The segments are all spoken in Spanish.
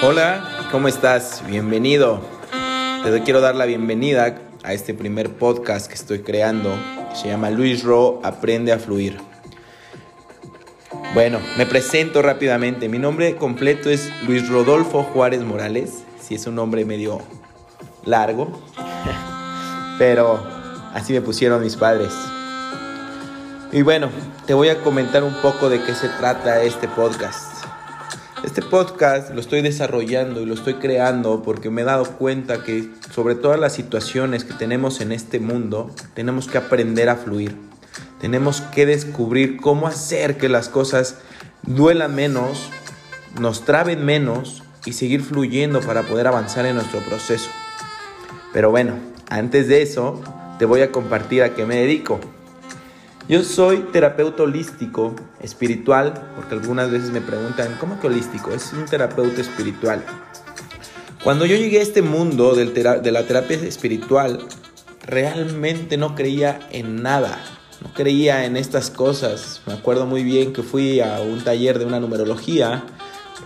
Hola, ¿cómo estás? Bienvenido. Te quiero dar la bienvenida a este primer podcast que estoy creando. se llama Luis Ro Aprende a Fluir. Bueno, me presento rápidamente. Mi nombre completo es Luis Rodolfo Juárez Morales. Si es un nombre medio largo, pero así me pusieron mis padres. Y bueno, te voy a comentar un poco de qué se trata este podcast. Este podcast lo estoy desarrollando y lo estoy creando porque me he dado cuenta que sobre todas las situaciones que tenemos en este mundo, tenemos que aprender a fluir. Tenemos que descubrir cómo hacer que las cosas duelan menos, nos traben menos y seguir fluyendo para poder avanzar en nuestro proceso. Pero bueno, antes de eso, te voy a compartir a qué me dedico. Yo soy terapeuta holístico, espiritual, porque algunas veces me preguntan, ¿cómo que holístico? Es un terapeuta espiritual. Cuando yo llegué a este mundo de la terapia espiritual, realmente no creía en nada, no creía en estas cosas. Me acuerdo muy bien que fui a un taller de una numerología,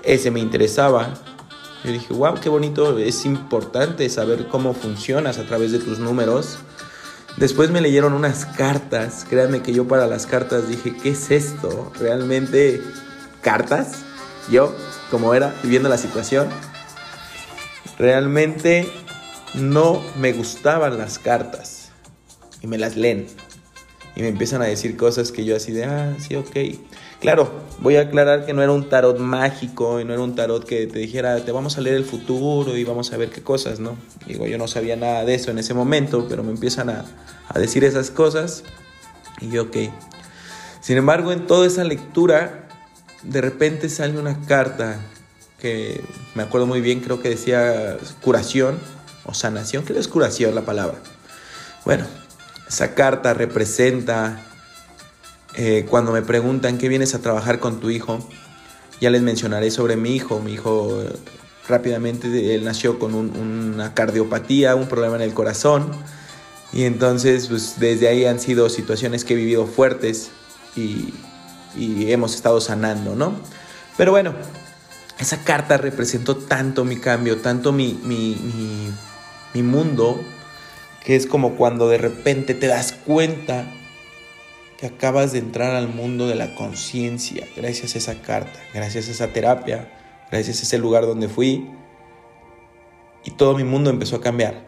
ese me interesaba. Yo dije, wow, qué bonito, es importante saber cómo funcionas a través de tus números. Después me leyeron unas cartas. Créanme que yo para las cartas dije, ¿qué es esto? ¿Realmente cartas? Yo, como era, viviendo la situación, realmente no me gustaban las cartas. Y me las leen. Y me empiezan a decir cosas que yo así de, ah, sí, ok. Claro, voy a aclarar que no era un tarot mágico y no era un tarot que te dijera, te vamos a leer el futuro y vamos a ver qué cosas, ¿no? Digo, yo no sabía nada de eso en ese momento, pero me empiezan a, a decir esas cosas y yo, ok. Sin embargo, en toda esa lectura, de repente sale una carta que me acuerdo muy bien, creo que decía curación o sanación, ¿qué es curación la palabra? Bueno, esa carta representa eh, cuando me preguntan qué vienes a trabajar con tu hijo, ya les mencionaré sobre mi hijo. Mi hijo eh, rápidamente, él nació con una cardiopatía, un problema en el corazón. Y entonces, pues desde ahí han sido situaciones que he vivido fuertes y, hemos estado sanando, ¿no? Pero bueno, esa carta representó tanto mi cambio, tanto mi, mi, mi mundo, que es como cuando de repente te das cuenta acabas de entrar al mundo de la conciencia gracias a esa carta, gracias a esa terapia, gracias a ese lugar donde fui. Y todo mi mundo empezó a cambiar.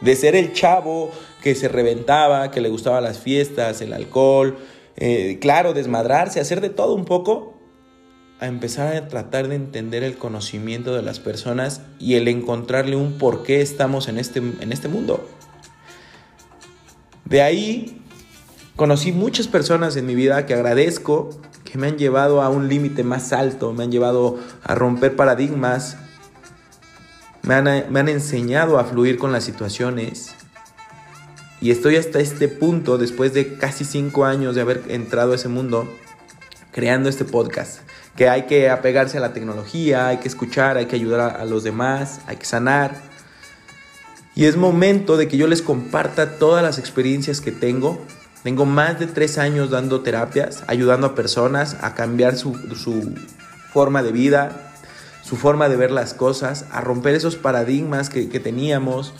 De ser el chavo que se reventaba, que le gustaban las fiestas, el alcohol, eh, claro, desmadrarse, hacer de todo un poco, a empezar a tratar de entender el conocimiento de las personas y el encontrarle un por qué estamos en este, en este mundo. De ahí Conocí muchas personas en mi vida que agradezco, que me han llevado a un límite más alto, me han llevado a romper paradigmas, me han, me han enseñado a fluir con las situaciones. Y estoy hasta este punto, después de casi cinco años de haber entrado a ese mundo, creando este podcast. Que hay que apegarse a la tecnología, hay que escuchar, hay que ayudar a los demás, hay que sanar. Y es momento de que yo les comparta todas las experiencias que tengo tengo más de tres años dando terapias, ayudando a personas a cambiar su, forma de vida, su forma de ver las cosas, a romper esos paradigmas que, teníamos.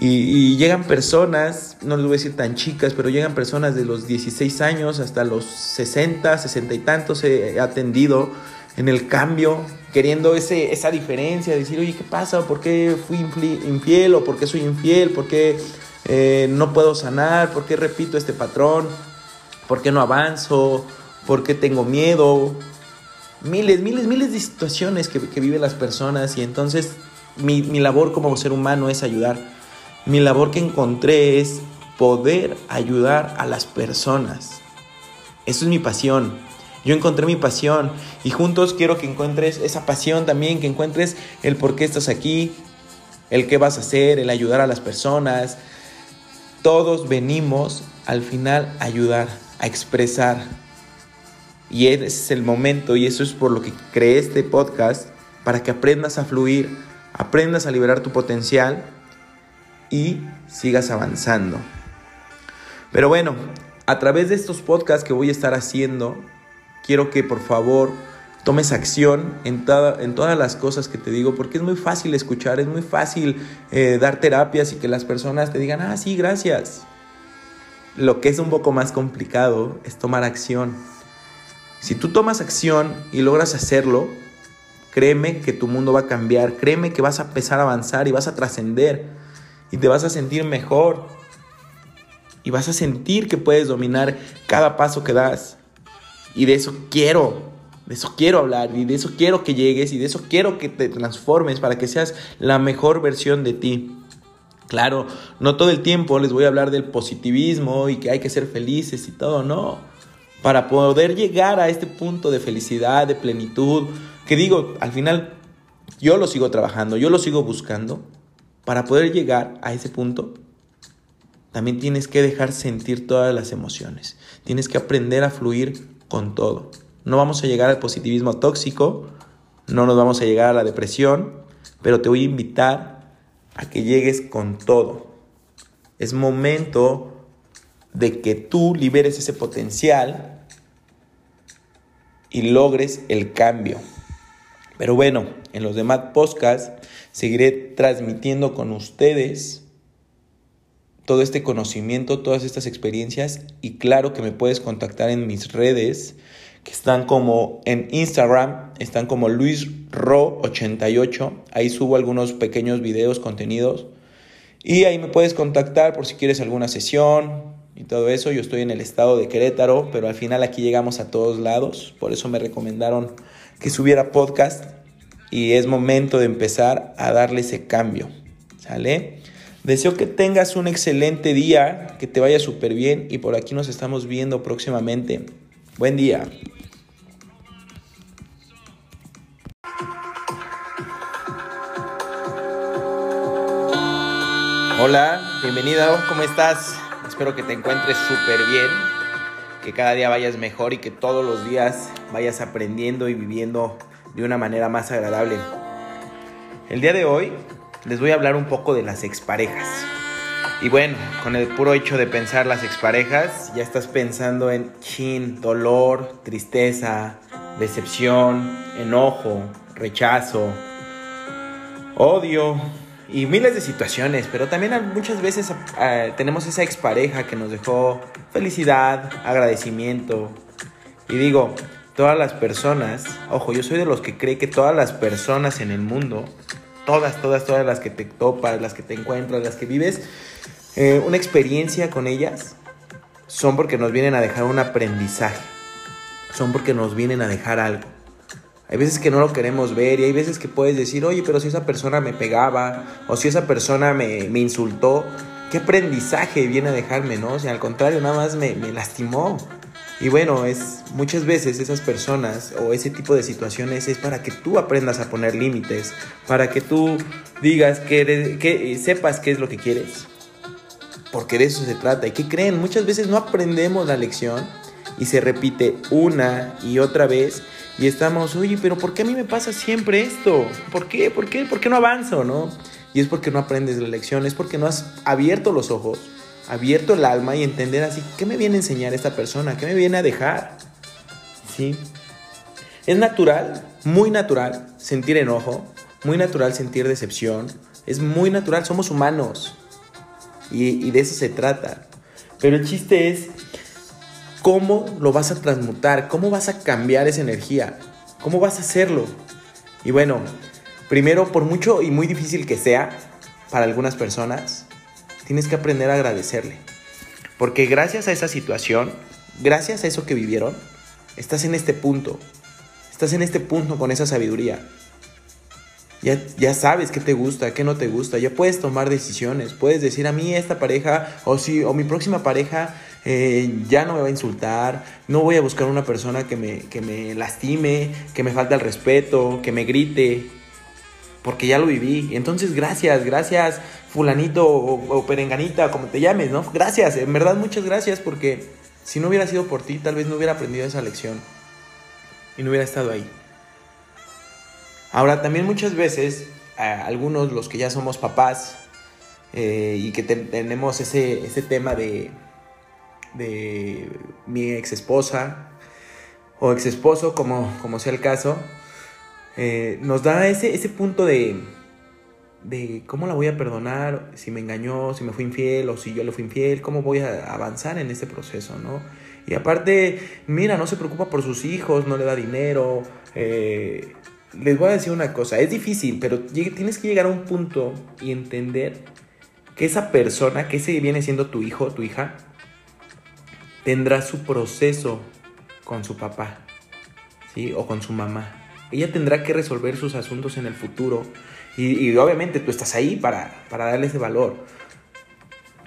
Y, llegan personas, no les voy a decir tan chicas, pero llegan personas de los 16 años hasta los 60, 60 y tantos he atendido en el cambio, queriendo ese, esa diferencia, decir, oye, ¿qué pasa? ¿Por qué fui infiel o por qué soy infiel? ¿Por qué eh, no puedo sanar, por qué repito este patrón, por qué no avanzo, por qué tengo miedo. Miles, miles, miles de situaciones que, viven las personas y entonces mi, mi labor como ser humano es ayudar. Mi labor que encontré es poder ayudar a las personas. Eso es mi pasión. Yo encontré mi pasión y juntos quiero que encuentres esa pasión también, que encuentres el por qué estás aquí, el qué vas a hacer, el ayudar a las personas, todos venimos al final a ayudar, a expresar. Y ese es el momento y eso es por lo que creé este podcast, para que aprendas a fluir, aprendas a liberar tu potencial y sigas avanzando. Pero bueno, a través de estos podcasts que voy a estar haciendo, quiero que por favor tomes acción en, en todas las cosas que te digo, porque es muy fácil escuchar, es muy fácil eh, dar terapias y que las personas te digan, ah, sí, gracias. Lo que es un poco más complicado es tomar acción. Si tú tomas acción y logras hacerlo, créeme que tu mundo va a cambiar, créeme que vas a empezar a avanzar y vas a trascender y te vas a sentir mejor y vas a sentir que puedes dominar cada paso que das. Y de eso quiero de eso quiero hablar y de eso quiero que llegues y de eso quiero que te transformes para que seas la mejor versión de ti. Claro, no todo el tiempo les voy a hablar del positivismo y que hay que ser felices y todo, no. Para poder llegar a este punto de felicidad, de plenitud, que digo, al final yo lo sigo trabajando, yo lo sigo buscando, para poder llegar a ese punto, también tienes que dejar sentir todas las emociones, tienes que aprender a fluir con todo. No vamos a llegar al positivismo tóxico, no nos vamos a llegar a la depresión, pero te voy a invitar a que llegues con todo. Es momento de que tú liberes ese potencial y logres el cambio. Pero bueno, en los demás podcasts seguiré transmitiendo con ustedes todo este conocimiento, todas estas experiencias y claro que me puedes contactar en mis redes que están como en Instagram, están como luisro88, ahí subo algunos pequeños videos, contenidos, y ahí me puedes contactar por si quieres alguna sesión y todo eso. Yo estoy en el estado de Querétaro, pero al final aquí llegamos a todos lados, por eso me recomendaron que subiera podcast y es momento de empezar a darle ese cambio, ¿sale? Deseo que tengas un excelente día, que te vaya súper bien y por aquí nos estamos viendo próximamente. Buen día. Hola, bienvenido, ¿cómo estás? Espero que te encuentres súper bien, que cada día vayas mejor y que todos los días vayas aprendiendo y viviendo de una manera más agradable. El día de hoy les voy a hablar un poco de las exparejas. Y bueno, con el puro hecho de pensar las exparejas, ya estás pensando en chin, dolor, tristeza, decepción, enojo, rechazo, odio y miles de situaciones. Pero también muchas veces eh, tenemos esa expareja que nos dejó felicidad, agradecimiento. Y digo, todas las personas, ojo, yo soy de los que cree que todas las personas en el mundo, todas, todas, todas las que te topas, las que te encuentras, las que vives, eh, una experiencia con ellas son porque nos vienen a dejar un aprendizaje, son porque nos vienen a dejar algo. Hay veces que no lo queremos ver y hay veces que puedes decir, oye, pero si esa persona me pegaba o si esa persona me, me insultó, ¿qué aprendizaje viene a dejarme, no? O al contrario, nada más me, me lastimó. Y bueno, es muchas veces esas personas o ese tipo de situaciones es para que tú aprendas a poner límites, para que tú digas que, que sepas qué es lo que quieres porque de eso se trata. ¿Y qué creen? Muchas veces no aprendemos la lección y se repite una y otra vez y estamos, oye, pero ¿por qué a mí me pasa siempre esto? ¿Por qué? ¿Por qué? ¿Por qué no avanzo? ¿No? Y es porque no aprendes la lección, es porque no has abierto los ojos, abierto el alma y entender así, ¿qué me viene a enseñar esta persona? ¿Qué me viene a dejar? ¿Sí? Es natural, muy natural sentir enojo, muy natural sentir decepción, es muy natural, somos humanos. Y, de eso se trata. Pero el chiste es cómo lo vas a transmutar, cómo vas a cambiar esa energía, cómo vas a hacerlo. Y bueno, primero, por mucho y muy difícil que sea para algunas personas, tienes que aprender a agradecerle. Porque gracias a esa situación, gracias a eso que vivieron, estás en este punto. Estás en este punto con esa sabiduría. Ya, sabes qué te gusta, qué no te gusta, ya puedes tomar decisiones, puedes decir a mí esta pareja o si o mi próxima pareja eh, ya no me va a insultar, no voy a buscar una persona que me, que me lastime, que me falte el respeto, que me grite, porque ya lo viví. Entonces, gracias, gracias, fulanito o, perenganita, como te llames, ¿no? Gracias, en verdad muchas gracias, porque si no hubiera sido por ti, tal vez no hubiera aprendido esa lección y no hubiera estado ahí. Ahora, también muchas veces, algunos, los que ya somos papás eh, y que tenemos ese, ese tema de, de mi ex esposa, o ex esposo, como, como sea el caso, eh, nos da ese, ese punto de, de cómo la voy a perdonar, si me engañó, si me fue infiel o si yo le fui infiel, cómo voy a avanzar en este proceso, ¿no? Y aparte, mira, no se preocupa por sus hijos, no le da dinero. Eh, les voy a decir una cosa, es difícil, pero tienes que llegar a un punto y entender que esa persona, que ese viene siendo tu hijo, tu hija, tendrá su proceso con su papá, ¿sí? O con su mamá. Ella tendrá que resolver sus asuntos en el futuro. Y, obviamente tú estás ahí para, para darle ese valor.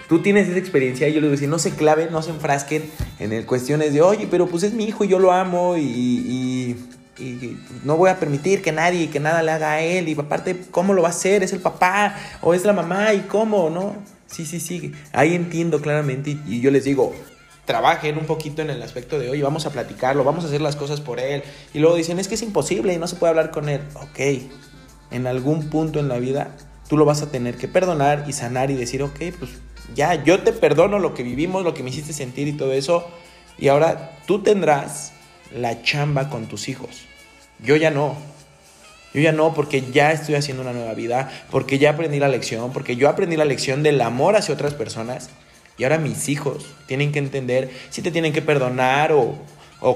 Tú tienes esa experiencia y yo les voy a decir, no se claven, no se enfrasquen en el cuestiones de, oye, pero pues es mi hijo y yo lo amo y, y no voy a permitir que nadie, que nada le haga a él. Y aparte, ¿cómo lo va a hacer? ¿Es el papá o es la mamá? ¿Y cómo? ¿No? Sí, sí, sí. Ahí entiendo claramente y, yo les digo, trabajen un poquito en el aspecto de, oye, vamos a platicarlo, vamos a hacer las cosas por él. Y luego dicen, es que es imposible y no se puede hablar con él. Ok, en algún punto en la vida tú lo vas a tener que perdonar y sanar y decir, ok, pues ya, yo te perdono lo que vivimos, lo que me hiciste sentir y todo eso. Y ahora tú tendrás la chamba con tus hijos. Yo ya no. Yo ya no, porque ya estoy haciendo una nueva vida, porque ya aprendí la lección, porque yo aprendí la lección del amor hacia otras personas y ahora mis hijos tienen que entender si te tienen que perdonar o,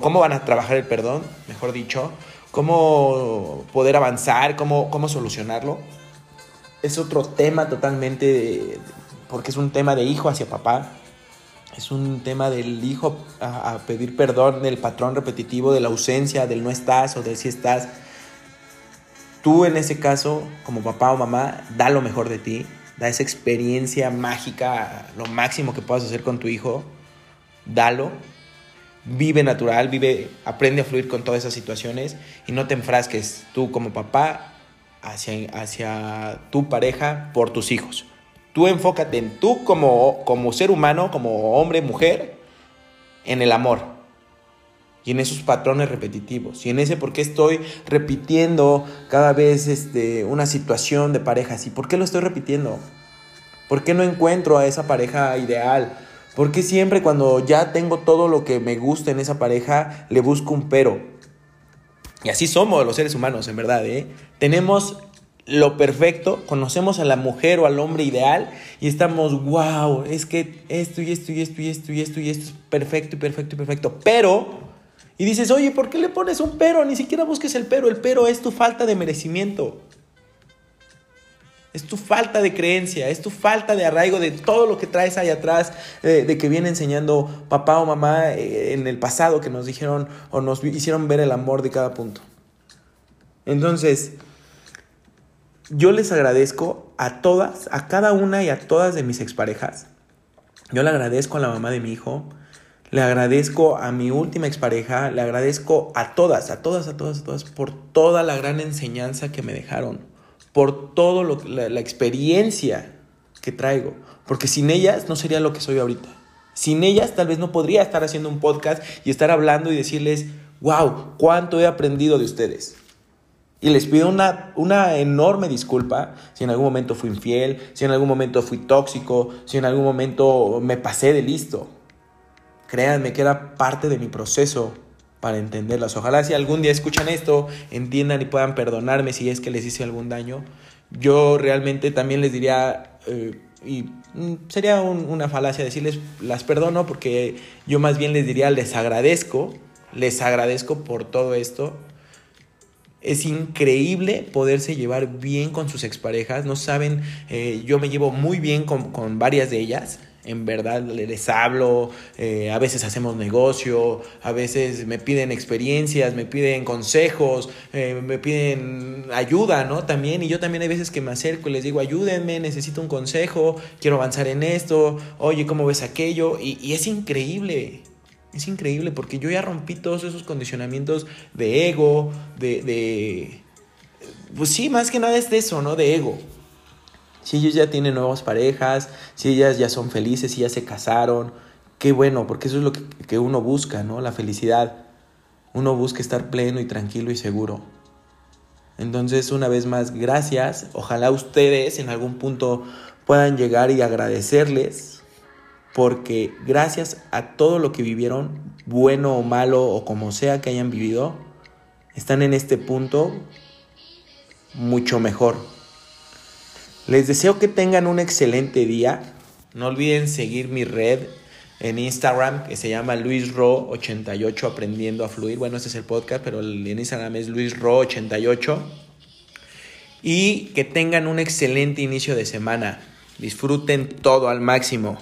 cómo van a trabajar el perdón, mejor dicho, cómo poder avanzar, cómo, cómo solucionarlo. Es otro tema totalmente, porque es un tema de hijo hacia papá. Es un tema del hijo a, a, pedir perdón del patrón repetitivo, de la ausencia, del no estás o del si estás. Tú en ese caso, como papá o mamá, da lo mejor de ti, da esa experiencia mágica, lo máximo que puedas hacer con tu hijo, dalo, vive natural, vive, aprende a fluir con todas esas situaciones y no te enfrasques tú como papá hacia, hacia tu pareja por tus hijos. Tú enfócate en tú como, como ser humano, como hombre, mujer, en el amor y en esos patrones repetitivos y en ese por qué estoy repitiendo cada vez este, una situación de pareja así. ¿Por qué lo estoy repitiendo? ¿Por qué no encuentro a esa pareja ideal? ¿Por qué siempre cuando ya tengo todo lo que me gusta en esa pareja le busco un pero? Y así somos los seres humanos, en verdad. ¿eh? Tenemos lo perfecto, conocemos a la mujer o al hombre ideal y estamos, wow, es que esto y esto y esto y esto y esto y esto es perfecto y perfecto y perfecto. Pero y dices, oye, ¿por qué le pones un pero? Ni siquiera busques el pero. El pero es tu falta de merecimiento. Es tu falta de creencia, es tu falta de arraigo de todo lo que traes ahí atrás, eh, de que viene enseñando papá o mamá eh, en el pasado que nos dijeron o nos hicieron ver el amor de cada punto. Entonces, yo les agradezco a todas, a cada una y a todas de mis exparejas. Yo le agradezco a la mamá de mi hijo, le agradezco a mi última expareja, le agradezco a todas, a todas, a todas, a todas, por toda la gran enseñanza que me dejaron, por toda la, la experiencia que traigo, porque sin ellas no sería lo que soy ahorita. Sin ellas tal vez no podría estar haciendo un podcast y estar hablando y decirles, wow, cuánto he aprendido de ustedes. Y les pido una, una, enorme disculpa si en algún momento fui infiel, si en algún momento fui tóxico, si en algún momento me pasé de listo. Créanme que era parte de mi proceso para entenderlas. Ojalá si algún día escuchan esto, entiendan y puedan perdonarme si es que les hice algún daño. Yo realmente también les diría, eh, y mm, sería una falacia decirles, las perdono porque yo más bien les diría, les agradezco, les agradezco por todo esto. Es increíble poderse llevar bien con sus exparejas. No saben, eh, yo me llevo muy bien con, con varias de ellas en verdad les hablo, eh, a veces hacemos negocio, a veces me piden experiencias, me piden consejos, eh, me piden ayuda, ¿no? También, y yo también hay veces que me acerco y les digo, ayúdenme, necesito un consejo, quiero avanzar en esto, oye, ¿cómo ves aquello? Y, es increíble, es increíble porque yo ya rompí todos esos condicionamientos de ego, de, de pues sí, más que nada es de eso, ¿no? De ego si ellos ya tienen nuevas parejas, si ellas ya son felices, si ya se casaron, qué bueno, porque eso es lo que, uno busca, ¿no? La felicidad. Uno busca estar pleno y tranquilo y seguro. Entonces, una vez más, gracias. Ojalá ustedes en algún punto puedan llegar y agradecerles, porque gracias a todo lo que vivieron, bueno o malo o como sea que hayan vivido, están en este punto mucho mejor. Les deseo que tengan un excelente día. No olviden seguir mi red en Instagram que se llama LuisRo88 Aprendiendo a Fluir. Bueno, este es el podcast, pero en Instagram es LuisRo88. Y que tengan un excelente inicio de semana. Disfruten todo al máximo.